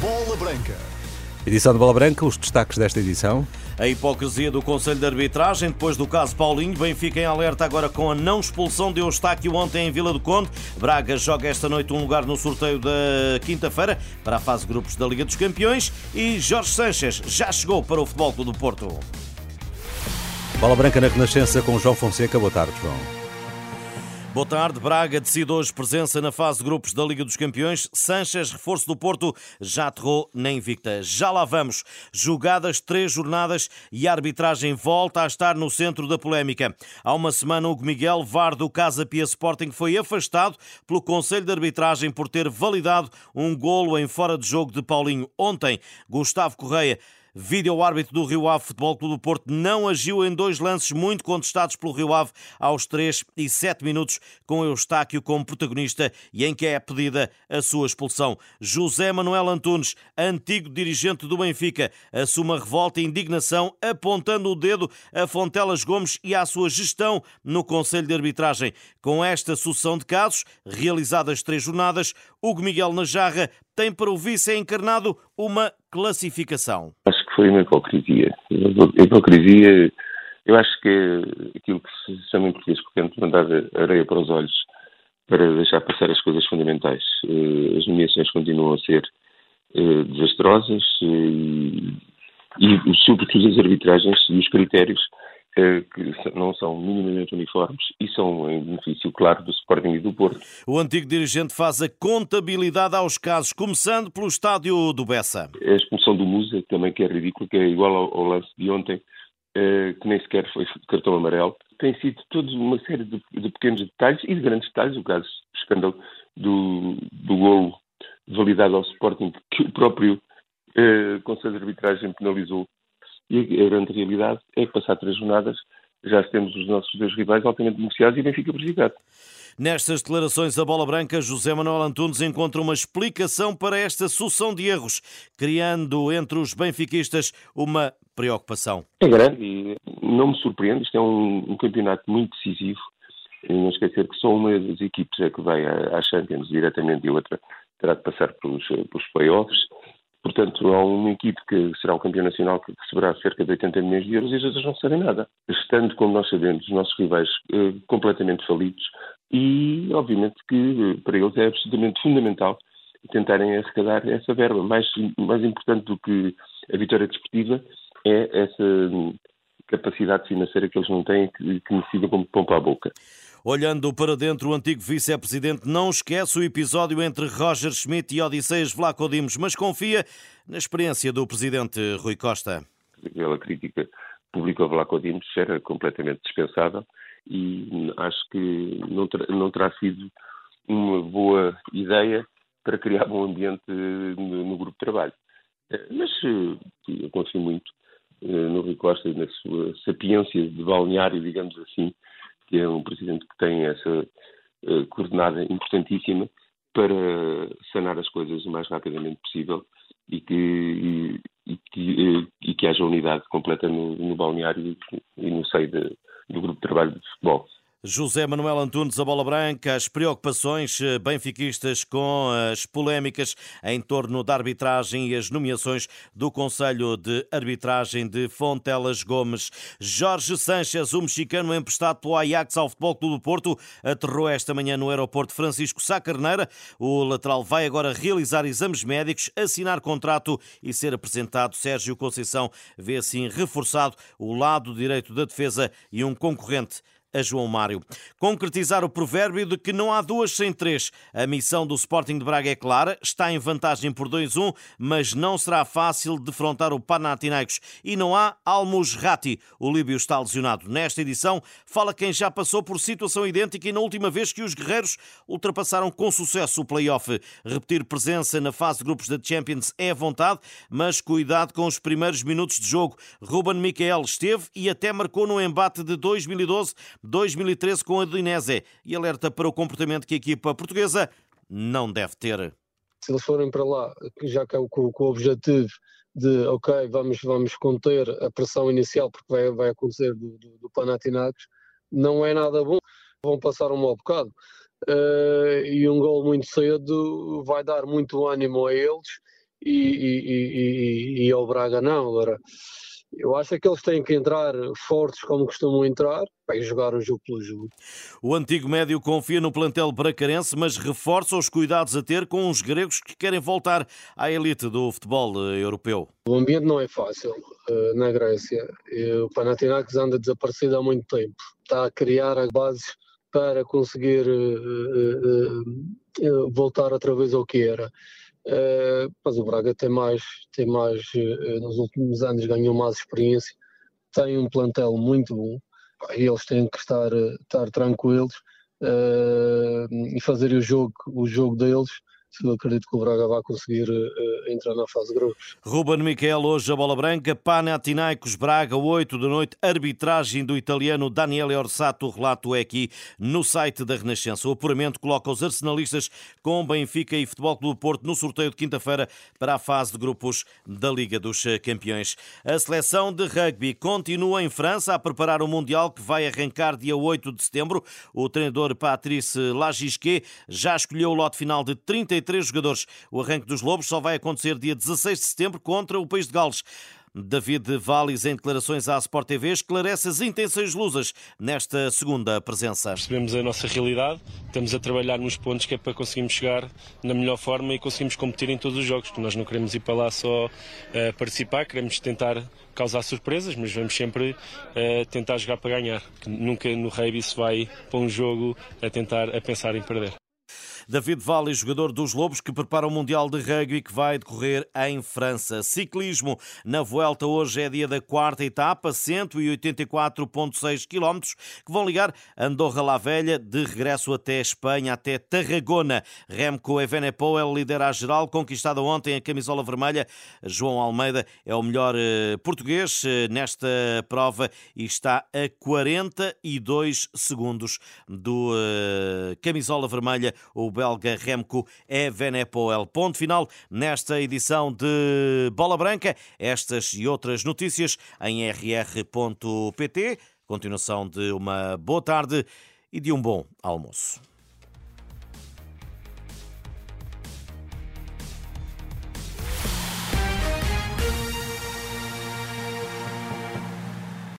Bola Branca. Edição de Bola Branca, os destaques desta edição. A hipocrisia do Conselho de Arbitragem depois do caso Paulinho. Benfica em alerta agora com a não expulsão de Eustáquio ontem em Vila do Conde. Braga joga esta noite um lugar no sorteio da quinta-feira para a fase de grupos da Liga dos Campeões. E Jorge Sanches já chegou para o Futebol Clube do Porto. Bola Branca na Renascença com João Fonseca. Boa tarde, João. Boa tarde. Braga decide hoje presença na fase de grupos da Liga dos Campeões. Sanches, reforço do Porto, já aterrou na Invicta. Já lá vamos. Jogadas três jornadas e a arbitragem volta a estar no centro da polémica. Há uma semana, Hugo Miguel, VAR do Casa Pia Sporting, foi afastado pelo Conselho de Arbitragem por ter validado um golo em fora de jogo de Paulinho. Ontem, Gustavo Correia Vídeo árbitro do Rio Ave Futebol Clube do Porto não agiu em dois lances muito contestados pelo Rio Ave aos 3 e 7 minutos, com Eustáquio como protagonista e em que é pedida a sua expulsão. José Manuel Antunes, antigo dirigente do Benfica, assume a revolta e indignação, apontando o dedo a Fontelas Gomes e à sua gestão no Conselho de Arbitragem. Com esta sucessão de casos, realizadas três jornadas, Hugo Miguel Najarra tem para o vice encarnado uma classificação. Acho foi uma hipocrisia. hipocrisia, eu acho que é aquilo que se chama em português corrente mandar areia para os olhos para deixar passar as coisas fundamentais. Eh, as nomeações continuam a ser eh, desastrosas eh, e, e sobretudo as arbitragens e os critérios que não são minimamente uniformes e são em benefício, claro, do Sporting e do Porto. O antigo dirigente faz a contabilidade aos casos, começando pelo estádio do Bessa. A expulsão do Musa, também que é ridículo, que é igual ao, lance de ontem, eh, que nem sequer foi cartão amarelo. Tem sido toda uma série de, de, pequenos detalhes e de grandes detalhes, o caso do escândalo do, do golo validado ao Sporting, que o próprio eh, Conselho de Arbitragem penalizou e a grande realidade é que, passar três jornadas, já temos os nossos dois rivais altamente beneficiados e Benfica prejudicado. Nestas declarações, a bola branca, José Manuel Antunes encontra uma explicação para esta sucessão de erros, criando entre os benfiquistas uma preocupação. É grande e não me surpreende. Isto é um, um campeonato muito decisivo. E não esquecer que só uma das equipes é que vai à, à Champions diretamente e outra terá de passar pelos, pelos playoffs. Portanto, há uma equipe que será o campeão nacional que receberá cerca de 80 milhões de euros e as outras não sabem nada. Estando, como nós sabemos, os nossos rivais eh, completamente falidos e, obviamente, que eh, para eles é absolutamente fundamental tentarem arrecadar essa verba. Mais, mais importante do que a vitória desportiva é essa hum, capacidade financeira que eles não têm que, que necessitam como pão para a boca. Olhando para dentro, o antigo vice-presidente não esquece o episódio entre Roger Schmidt e Odisseias Vlaco Dimos, mas confia na experiência do presidente Rui Costa. Aquela crítica pública ao Vlaco Dimos era completamente dispensável e acho que não terá, não terá sido uma boa ideia para criar um ambiente no, no grupo de trabalho. Mas eh, eu confio muito eh, no Rui Costa e na sua sapiência de balneário, digamos assim, que é um presidente que tem essa uh, coordenada importantíssima para sanar as coisas o mais rapidamente possível e que, e, e que, uh, e que haja unidade completa no, no balneário e no seio de, do grupo de trabalho de futebol. José Manuel Antunes, a bola branca, as preocupações eh, benfiquistas com as polémicas em torno da arbitragem e as nomeações do Conselho de Arbitragem de Fontelas Gomes. Jorge Sanches, o mexicano emprestado pelo Ajax ao Futebol Clube do Porto, aterrou esta manhã no aeroporto Francisco Sá Carneira. O lateral vai agora realizar exames médicos, assinar contrato e ser apresentado. Sérgio Conceição vê assim reforçado o lado direito da defesa e um concorrente a João Mário. Concretizar o provérbio de que não há duas sem três. A missão do Sporting de Braga é clara, está em vantagem por 2-1, mas não será fácil defrontar o Panathinaikos. E não há Almus Ratti. O Líbio está lesionado. Nesta edição, fala quem já passou por situação idêntica e na última vez que os guerreiros ultrapassaram com sucesso o play-off. Repetir presença na fase de grupos da Champions é vontade, mas cuidado com os primeiros minutos de jogo. Ruben Michael esteve e até marcou no embate de 2012 2013 com a Udinese e alerta para o comportamento que a equipa portuguesa não deve ter. Se eles forem para lá, já que é com, com o objetivo de, ok, vamos, vamos conter a pressão inicial, porque vai, vai acontecer do, do, do Panathinaikos, não é nada bom, vão passar um mau bocado. uh, e um gol muito cedo vai dar muito ânimo a eles e, e, e, e ao Braga não. Agora, eu acho que eles têm que entrar fortes como costumam entrar para jogar o jogo pelo jogo. O antigo médio confia no plantel bracarense, mas reforça os cuidados a ter com os gregos que querem voltar à elite do futebol eh, europeu. O ambiente não é fácil uh, na Grécia. O Panathinaikos anda desaparecido há muito tempo. Está a criar as bases para conseguir uh, voltar outra vez ao que era. Mas o Braga tem mais, tem mais uh, nos últimos anos ganhou mais experiência, tem um plantel muito bom eles têm que estar, estar tranquilos uh, e fazer o jogo, o jogo deles eu acredito que o Braga vai conseguir uh, entrar na fase de grupos. Ruben Miquel, hoje a bola branca, Panathinaikos Braga, 8 da noite, arbitragem do italiano Daniele Orsato, o relato é aqui no site da Renascença. O apuramento coloca os arsenalistas com Benfica e Futebol Clube Porto no sorteio de quinta-feira para a fase de grupos da Liga dos Campeões. A seleção de rugby continua em França a preparar o Mundial que vai arrancar dia 8 de setembro. O treinador Patrice Lagisquet já escolheu o lote final de 33 três jogadores. O arranque dos Lobos só vai acontecer dia 16 de setembro contra o País de Gales. David Valles, em declarações à Sport TV, esclarece as intenções lusas nesta segunda presença. Percebemos a nossa realidade, estamos a trabalhar nos pontos que é para conseguirmos chegar na melhor forma e conseguirmos competir em todos os jogos, nós não queremos ir para lá só uh, participar, queremos tentar causar surpresas, mas vamos sempre uh, tentar jogar para ganhar. Nunca no rugby se vai para um jogo a tentar a pensar em perder. David Valle, jogador dos Lobos, que prepara o Mundial de Rugby que vai decorrer em França. Ciclismo na Vuelta hoje é dia da quarta etapa, 184,6 km, que vão ligar Andorra La Velha de regresso até Espanha, até Tarragona. Remco Evenepoel lidera a geral, conquistada ontem a camisola vermelha. João Almeida é o melhor eh, português eh, nesta prova e está a 42 segundos do eh, camisola vermelha. O belga Remco Evenepoel. Ponto final nesta edição de Bola Branca. Estas e outras notícias em rr.pt. Continuação de uma boa tarde e de um bom almoço.